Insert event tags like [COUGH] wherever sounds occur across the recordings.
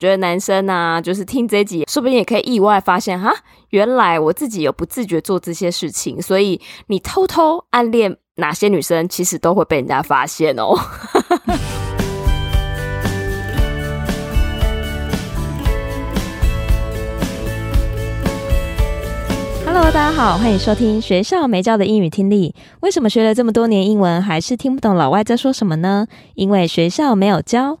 觉得男生啊，就是听这集，说不定也可以意外发现哈，原来我自己有不自觉做这些事情，所以你偷偷暗恋哪些女生，其实都会被人家发现哦。[LAUGHS] Hello，大家好，欢迎收听学校没教的英语听力。为什么学了这么多年英文，还是听不懂老外在说什么呢？因为学校没有教。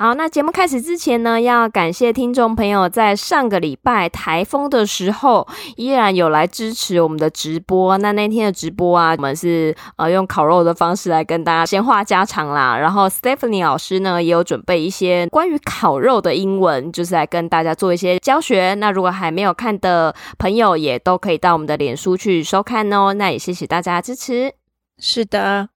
好，那节目开始之前呢，要感谢听众朋友在上个礼拜台风的时候，依然有来支持我们的直播。那那天的直播啊，我们是呃用烤肉的方式来跟大家闲话家常啦。然后 Stephanie 老师呢，也有准备一些关于烤肉的英文，就是来跟大家做一些教学。那如果还没有看的朋友，也都可以到我们的脸书去收看哦。那也谢谢大家支持。是的。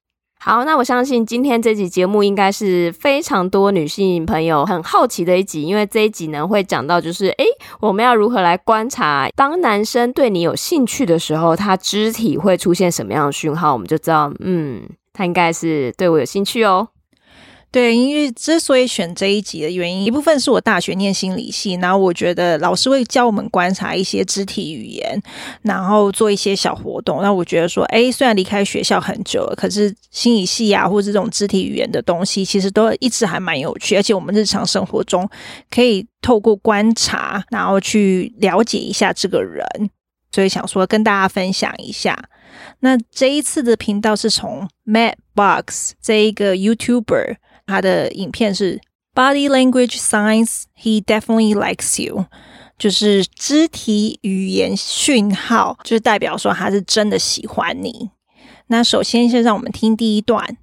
好，那我相信今天这集节目应该是非常多女性朋友很好奇的一集，因为这一集呢会讲到就是，诶，我们要如何来观察，当男生对你有兴趣的时候，他肢体会出现什么样的讯号，我们就知道，嗯，他应该是对我有兴趣哦。对，因为之所以选这一集的原因，一部分是我大学念心理系，然后我觉得老师会教我们观察一些肢体语言，然后做一些小活动。那我觉得说，哎，虽然离开学校很久了，可是心理系啊，或者这种肢体语言的东西，其实都一直还蛮有趣，而且我们日常生活中可以透过观察，然后去了解一下这个人。所以想说跟大家分享一下。那这一次的频道是从 Matt Box 这一个 YouTuber。他的影片是 Body Language Signs He Definitely Likes You，就是肢体语言讯号，就是代表说他是真的喜欢你。那首先，先让我们听第一段。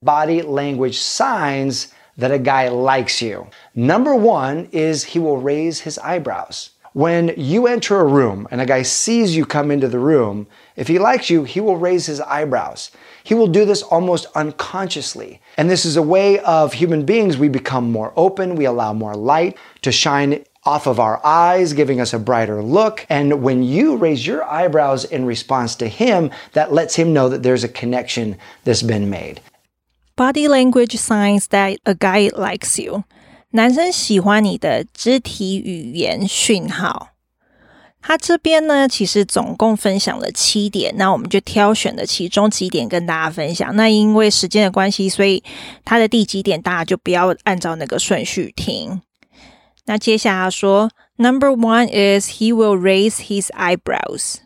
Body language signs that a guy likes you. Number one is he will raise his eyebrows. When you enter a room and a guy sees you come into the room, if he likes you, he will raise his eyebrows. He will do this almost unconsciously. And this is a way of human beings, we become more open, we allow more light to shine off of our eyes, giving us a brighter look. And when you raise your eyebrows in response to him, that lets him know that there's a connection that's been made. Body language signs that a guy likes you. 男生喜欢你的肢体语言讯号。他这边呢，其实总共分享了七点，那我们就挑选了其中几点跟大家分享。那因为时间的关系，所以他的第几点大家就不要按照那个顺序听。那接下来说，Number one is he will raise his eyebrows。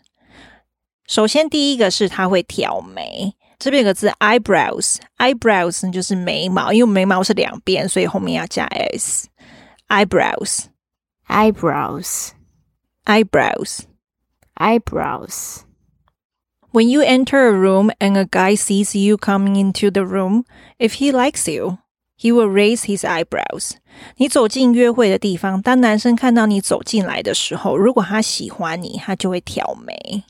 首先第一个是他会挑眉，这边有个字 eyebrows，eyebrows 就是眉毛，因为眉毛是两边，所以后面要加 s。eyebrows，eyebrows。Eyebrows, eyebrows. When you enter a room and a guy sees you coming into the room, if he likes you, he will raise his eyebrows. 你走进约会的地方，当男生看到你走进来的时候，如果他喜欢你，他就会挑眉。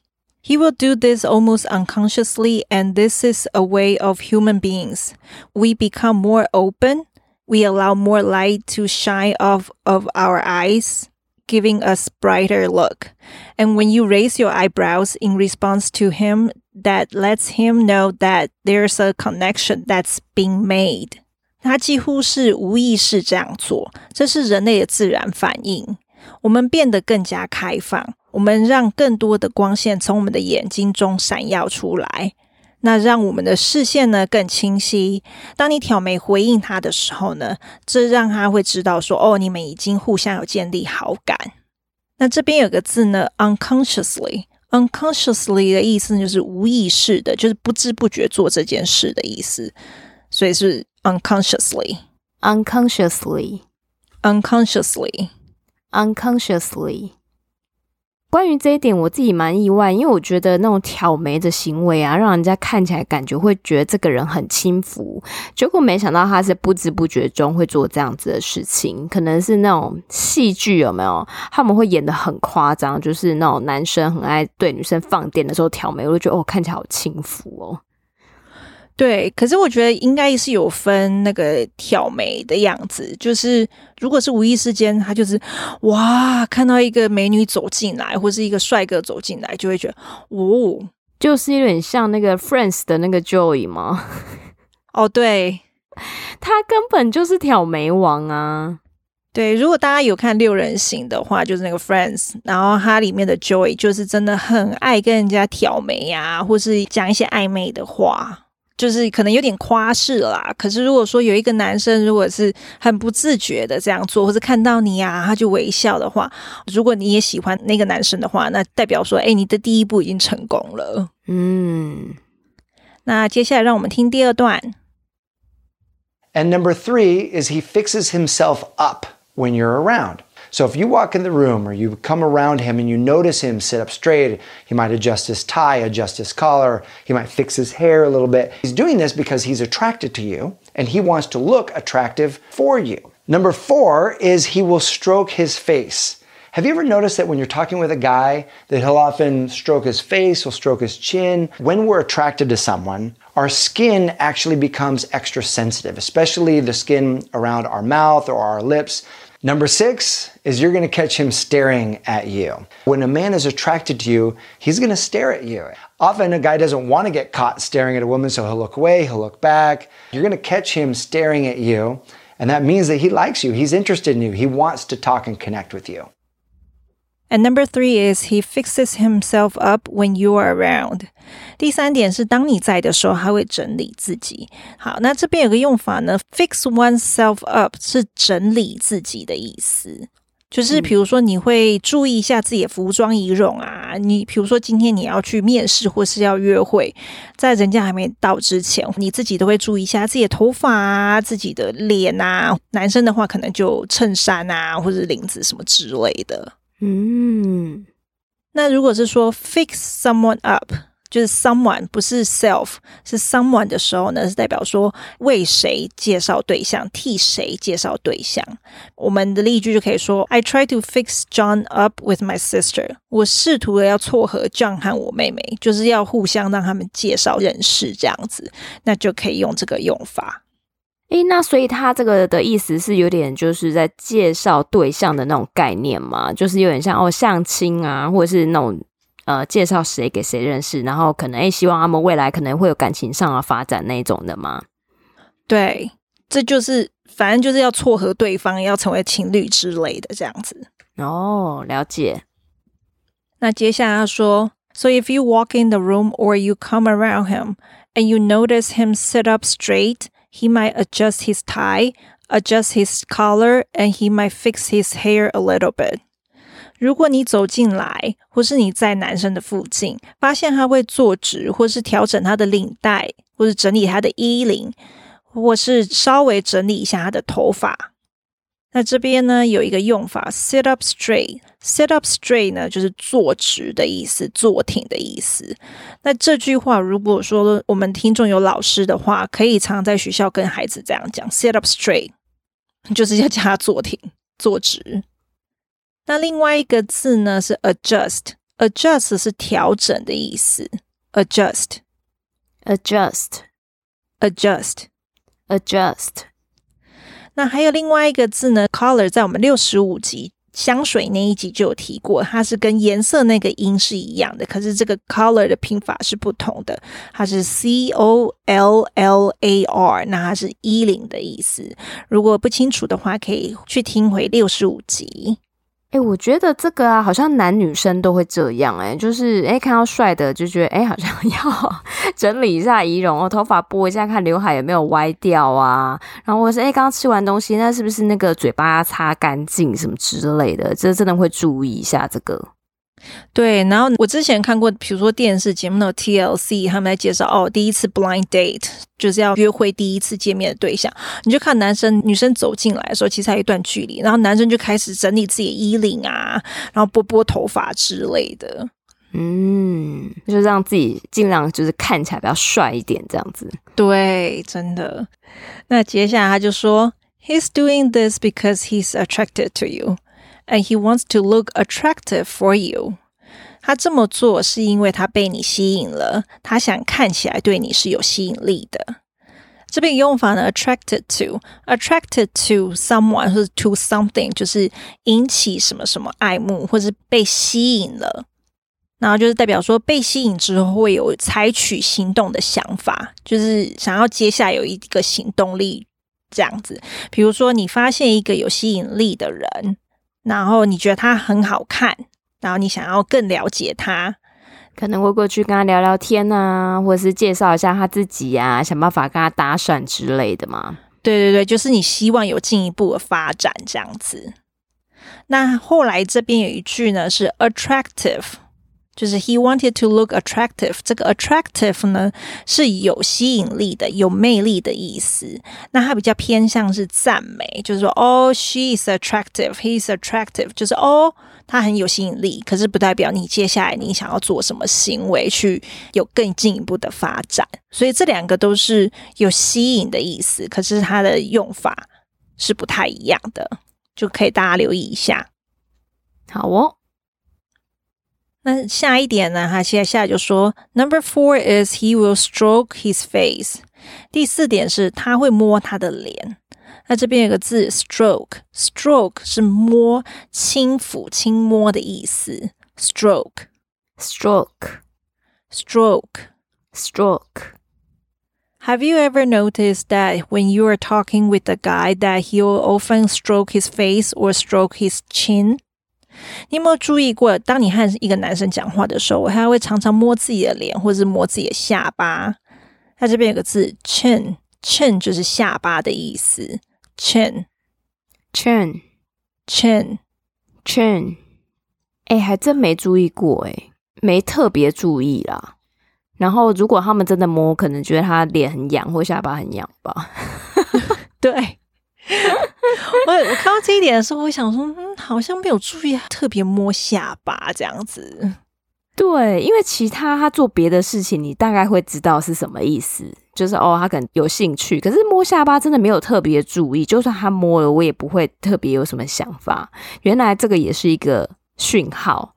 He will do this almost unconsciously, and this is a way of human beings. We become more open. We allow more light to shine off of our eyes giving us brighter look. And when you raise your eyebrows in response to him, that lets him know that there's a connection that's being made. 他几乎是无意识这样做，这是人类的自然反应。我们变得更加开放， 我们让更多的光线从我们的眼睛中闪耀出来。那让我们的视线呢更清晰。当你挑眉回应他的时候呢，这让他会知道说，哦，你们已经互相有建立好感。那这边有个字呢，unconsciously，unconsciously 的意思就是无意识的，就是不知不觉做这件事的意思，所以是 unconsciously，unconsciously，unconsciously。关于这一点，我自己蛮意外，因为我觉得那种挑眉的行为啊，让人家看起来感觉会觉得这个人很轻浮，结果没想到他是不知不觉中会做这样子的事情，可能是那种戏剧有没有？他们会演的很夸张，就是那种男生很爱对女生放电的时候挑眉，我就觉得哦，看起来好轻浮哦。对，可是我觉得应该是有分那个挑眉的样子，就是如果是无意之间，他就是哇，看到一个美女走进来，或是一个帅哥走进来，就会觉得哦，就是有点像那个 Friends 的那个 Joey 吗？[LAUGHS] 哦，对，他根本就是挑眉王啊。对，如果大家有看六人行的话，就是那个 Friends，然后它里面的 Joey 就是真的很爱跟人家挑眉呀、啊，或是讲一些暧昧的话。就是可能有点夸饰啦，可是如果说有一个男生如果是很不自觉的这样做，或者看到你啊，他就微笑的话，如果你也喜欢那个男生的话，那代表说，哎，你的第一步已经成功了。嗯，那接下来让我们听第二段。And number three is he fixes himself up when you're around. So if you walk in the room or you come around him and you notice him sit up straight, he might adjust his tie, adjust his collar, he might fix his hair a little bit. He's doing this because he's attracted to you and he wants to look attractive for you. Number four is he will stroke his face. Have you ever noticed that when you're talking with a guy that he'll often stroke his face, he'll stroke his chin? When we're attracted to someone, our skin actually becomes extra sensitive, especially the skin around our mouth or our lips. Number six is you're to catch him staring at you. When a man is attracted to you, he's to stare at you. Often a guy doesn't want to get caught staring at a woman, so he'll look away, he'll look back. You're to catch him staring at you, and that means that he likes you, he's interested in you, he wants to talk and connect with you. And number three is he fixes himself up when you are around. 第三点是当你在的时候，他会整理自己。好，那这边有个用法呢，fix oneself up 是整理自己的意思，就是比如说你会注意一下自己的服装仪容啊。你比如说今天你要去面试或是要约会，在人家还没到之前，你自己都会注意一下自己的头发啊、自己的脸啊。男生的话可能就衬衫啊，或者领子什么之类的。嗯，那如果是说 fix someone up，就是 someone 不是 self，是 someone 的时候呢，是代表说为谁介绍对象，替谁介绍对象。我们的例句就可以说：I try to fix John up with my sister。我试图的要撮合 John 和我妹妹，就是要互相让他们介绍认识这样子，那就可以用这个用法。诶，那所以他这个的意思是有点就是在介绍对象的那种概念嘛，就是有点像哦相亲啊，或者是那种呃介绍谁给谁认识，然后可能诶希望他们未来可能会有感情上的发展那种的嘛。对，这就是反正就是要撮合对方，要成为情侣之类的这样子。哦，了解。那接下来要说，So if you walk in the room or you come around him and you notice him sit up straight. He might adjust his tie, adjust his collar, and he might fix his hair a little bit. 如果你走进来，或是你在男生的附近，发现他会坐直，或是调整他的领带，或是整理他的衣领，或是稍微整理一下他的头发。 那这边呢，有一个用法，sit up straight。sit up straight 呢，就是坐直的意思，坐挺的意思。那这句话，如果说我们听众有老师的话，可以常在学校跟孩子这样讲：sit up straight，就是要叫他坐挺、坐直。那另外一个字呢是 adjust，adjust 是调整的意思，adjust，adjust，adjust，adjust。那还有另外一个字呢，color，在我们六十五集香水那一集就有提过，它是跟颜色那个音是一样的，可是这个 color 的拼法是不同的，它是 C O L L A R，那它是衣领的意思。如果不清楚的话，可以去听回六十五集。哎、我觉得这个啊，好像男女生都会这样、欸。哎，就是哎、看到帅的就觉得哎、好像 [LAUGHS] 要整理一下仪容哦，头发拨一下，看刘海有没有歪掉啊。然后我是哎，刚、欸、刚吃完东西，那是不是那个嘴巴擦干净什么之类的？这真的会注意一下这个。对，然后我之前看过，比如说电视节目的 TLC，他们在介绍哦，第一次 blind date 就是要约会第一次见面的对象，你就看男生女生走进来的时候，其实还有一段距离，然后男生就开始整理自己的衣领啊，然后拨拨头发之类的，嗯，就让自己尽量就是看起来比较帅一点，这样子。对，真的。那接下来他就说，He's doing this because he's attracted to you. And he wants to look attractive for you。他这么做是因为他被你吸引了，他想看起来对你是有吸引力的。这边用法呢，attracted to，attracted to someone 或者 to something，就是引起什么什么爱慕，或是被吸引了。然后就是代表说被吸引之后会有采取行动的想法，就是想要接下来有一个行动力这样子。比如说你发现一个有吸引力的人，然后你觉得他很好看，然后你想要更了解他。可能会过去跟他聊聊天啊，或者是介绍一下他自己啊，想办法跟他搭讪之类的嘛。对对对，就是你希望有进一步的发展这样子。那后来这边有一句呢，是 attractive，就是 he wanted to look attractive。这个 attractive 呢是有吸引力的、有魅力的意思。那它比较偏向是赞美，就是说哦，she is attractive，he is attractive，就是哦。他很有吸引力，可是不代表你接下来你想要做什么行为去有更进一步的发展。所以这两个都是有吸引的意思，可是它的用法是不太一样的，就可以大家留意一下。好哦，那下一点呢？他接下来就说，Number four is he will stroke his face。第四点是他会摸他的脸。那这边有个字，stroke，stroke 是摸、轻抚、轻摸的意思。stroke，stroke，stroke，stroke。Have you ever noticed that when you are talking with a guy that he'll often stroke his face or stroke his chin？ 你有没有注意过，当你和一个男生讲话的时候，他会常常摸自己的脸，或者是摸自己的下巴？他这边有个字，chin，chin 就是下巴的意思。Chin, chin, chin, chin，哎，还真没注意过，哎，没特别注意啦。然后，如果他们真的摸，可能觉得他脸很痒或下巴很痒吧。[LAUGHS] 对，[LAUGHS] 我 [LAUGHS] 我看到这一点的时候，我想说，嗯，好像没有注意特别摸下巴这样子。对，因为其他他做别的事情，你大概会知道是什么意思。就是哦，他可能有兴趣，可是摸下巴真的没有特别注意。就算他摸了，我也不会特别有什么想法。原来这个也是一个讯号。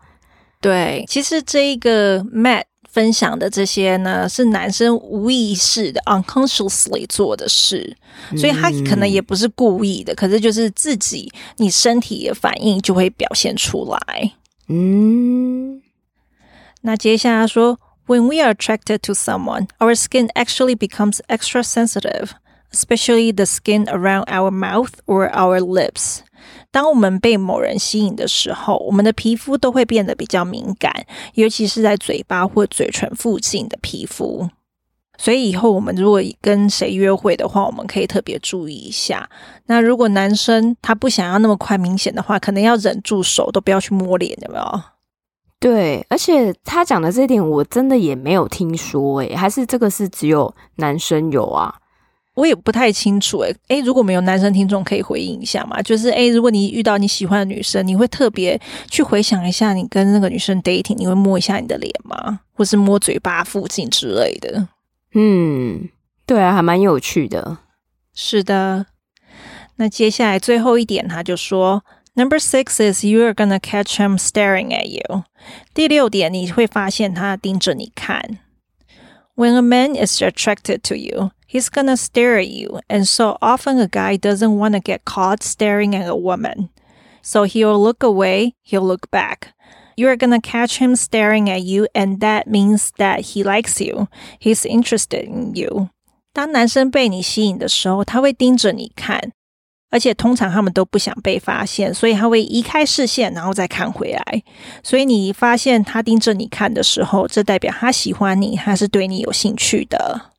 对，其实这一个 Matt 分享的这些呢，是男生无意识的 unconsciously 做的事，所以他可能也不是故意的，嗯、可是就是自己你身体的反应就会表现出来。嗯，那接下来说。When we are attracted to someone, our skin actually becomes extra sensitive, especially the skin around our mouth or our lips. 当我们被某人吸引的时候，我们的皮肤都会变得比较敏感，尤其是在嘴巴或嘴唇附近的皮肤。所以以后我们如果跟谁约会的话，我们可以特别注意一下。那如果男生他不想要那么快明显的话，可能要忍住手，都不要去摸脸，有没有？对，而且他讲的这点，我真的也没有听说，诶，还是这个是只有男生有啊？我也不太清楚，诶，诶，如果没有男生听众可以回应一下嘛？就是，诶，如果你遇到你喜欢的女生，你会特别去回想一下，你跟那个女生 dating，你会摸一下你的脸吗？或是摸嘴巴附近之类的？嗯，对啊，还蛮有趣的。是的，那接下来最后一点，他就说。Number six is you are gonna catch him staring at you。第六点，你会发现他盯着你看。When a man is attracted to you, he's gonna stare at you, and so often a guy doesn't want to get caught staring at a woman, so he'll look away, he'll look back. You are gonna catch him staring at you, and that means that he likes you. He's interested in you. 当男生被你吸引的时候，他会盯着你看。而且通常他们都不想被发现，所以他会移开视线，然后再看回来。所以你发现他盯着你看的时候，这代表他喜欢你，他是对你有兴趣的。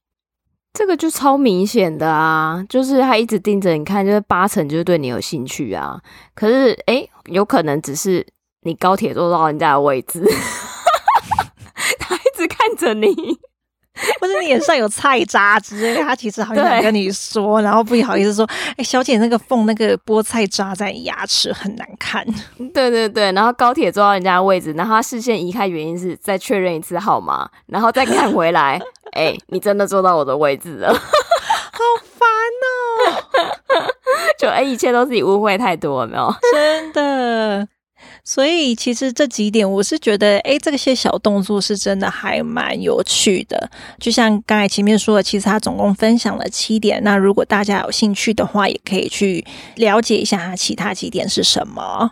这个就超明显的啊，就是他一直盯着你看，就是八成就是对你有兴趣啊。可是，诶，有可能只是你高铁坐到人家的位置，[LAUGHS] 他一直看着你。或者你脸上有菜渣之类，他其实好想跟你说，然后不好意思说，哎、欸，小姐，那个缝那个菠菜渣在牙齿很难看。[LAUGHS] 对对对，然后高铁坐到人家的位置，然后他视线移开，原因是再确认一次号码，然后再看回来，哎、欸，你真的坐到我的位置了，[LAUGHS] 好烦哦！[LAUGHS] 就哎、欸，一切都是你误会太多了，没有？[LAUGHS] 真的。所以其实这几点，我是觉得，哎，这些小动作是真的还蛮有趣的。就像刚才前面说的，其实他总共分享了七点。那如果大家有兴趣的话，也可以去了解一下他其他几点是什么。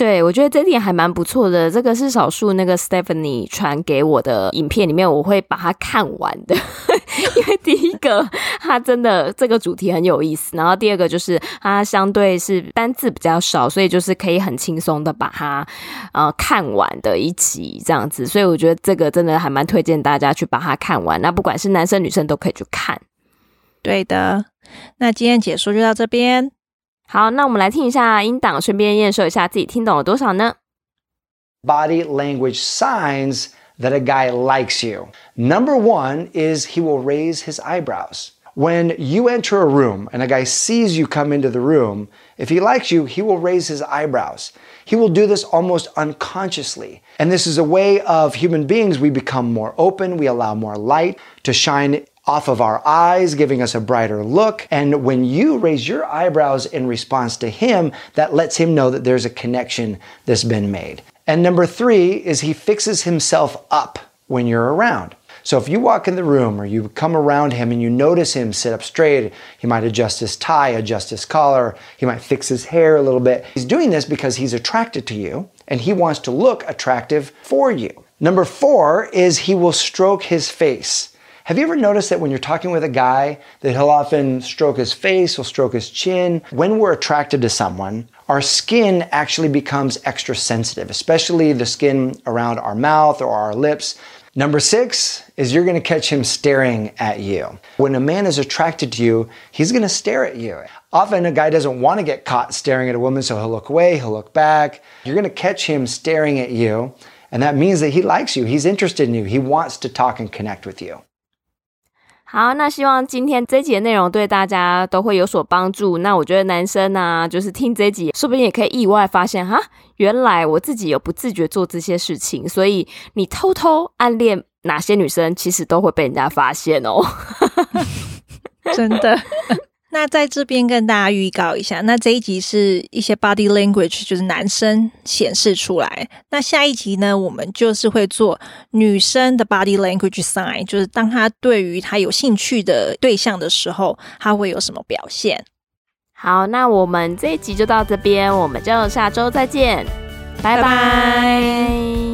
对，我觉得这点还蛮不错的。这个是少数那个 Stephanie 传给我的影片里面，我会把它看完的。[LAUGHS] 因为第一个，它真的这个主题很有意思；然后第二个就是它相对是单字比较少，所以就是可以很轻松的把它呃看完的一集这样子。所以我觉得这个真的还蛮推荐大家去把它看完。那不管是男生女生都可以去看。对的，那今天解说就到这边。好，那我们来听一下音档，顺便验收一下自己听懂了多少呢？Body language signs that a guy likes you. Number one is he will raise his eyebrows. When you enter a room and a guy sees you come into the room, if he likes you, he will raise his eyebrows. He will do this almost unconsciously. And this is a way of human beings, we become more open, we allow more light to shine off of our eyes, giving us a brighter look. And when you raise your eyebrows in response to him, that lets him know that there's a connection that's been made. And number three is he fixes himself up when you're around. So if you walk in the room or you come around him and you notice him sit up straight, he might adjust his tie, adjust his collar, he might fix his hair a little bit. He's doing this because he's attracted to you and he wants to look attractive for you. Number four is he will stroke his face. Have you ever noticed that when you're talking with a guy, that he'll often stroke his face, he'll stroke his chin? When we're attracted to someone, our skin actually becomes extra sensitive, especially the skin around our mouth or our lips. Number six is you're gonna catch him staring at you. When a man is attracted to you, he's gonna stare at you. Often a guy doesn't wanna get caught staring at a woman, so he'll look away, he'll look back. You're gonna catch him staring at you, and that means that he likes you, he's interested in you, he wants to talk and connect with you. 好，那希望今天这集的内容对大家都会有所帮助。那我觉得男生呢、就是听这集，说不定也可以意外发现，哈，原来我自己有不自觉做这些事情。所以你偷偷暗恋哪些女生，其实都会被人家发现哦。[LAUGHS] 真的。那在这边跟大家预告一下，那这一集是一些 body language，就是男生显示出来。那下一集呢，我们就是会做女生的 body language sign，就是当她对于她有兴趣的对象的时候，她会有什么表现。好，那我们这一集就到这边，我们就下周再见，拜拜。拜拜。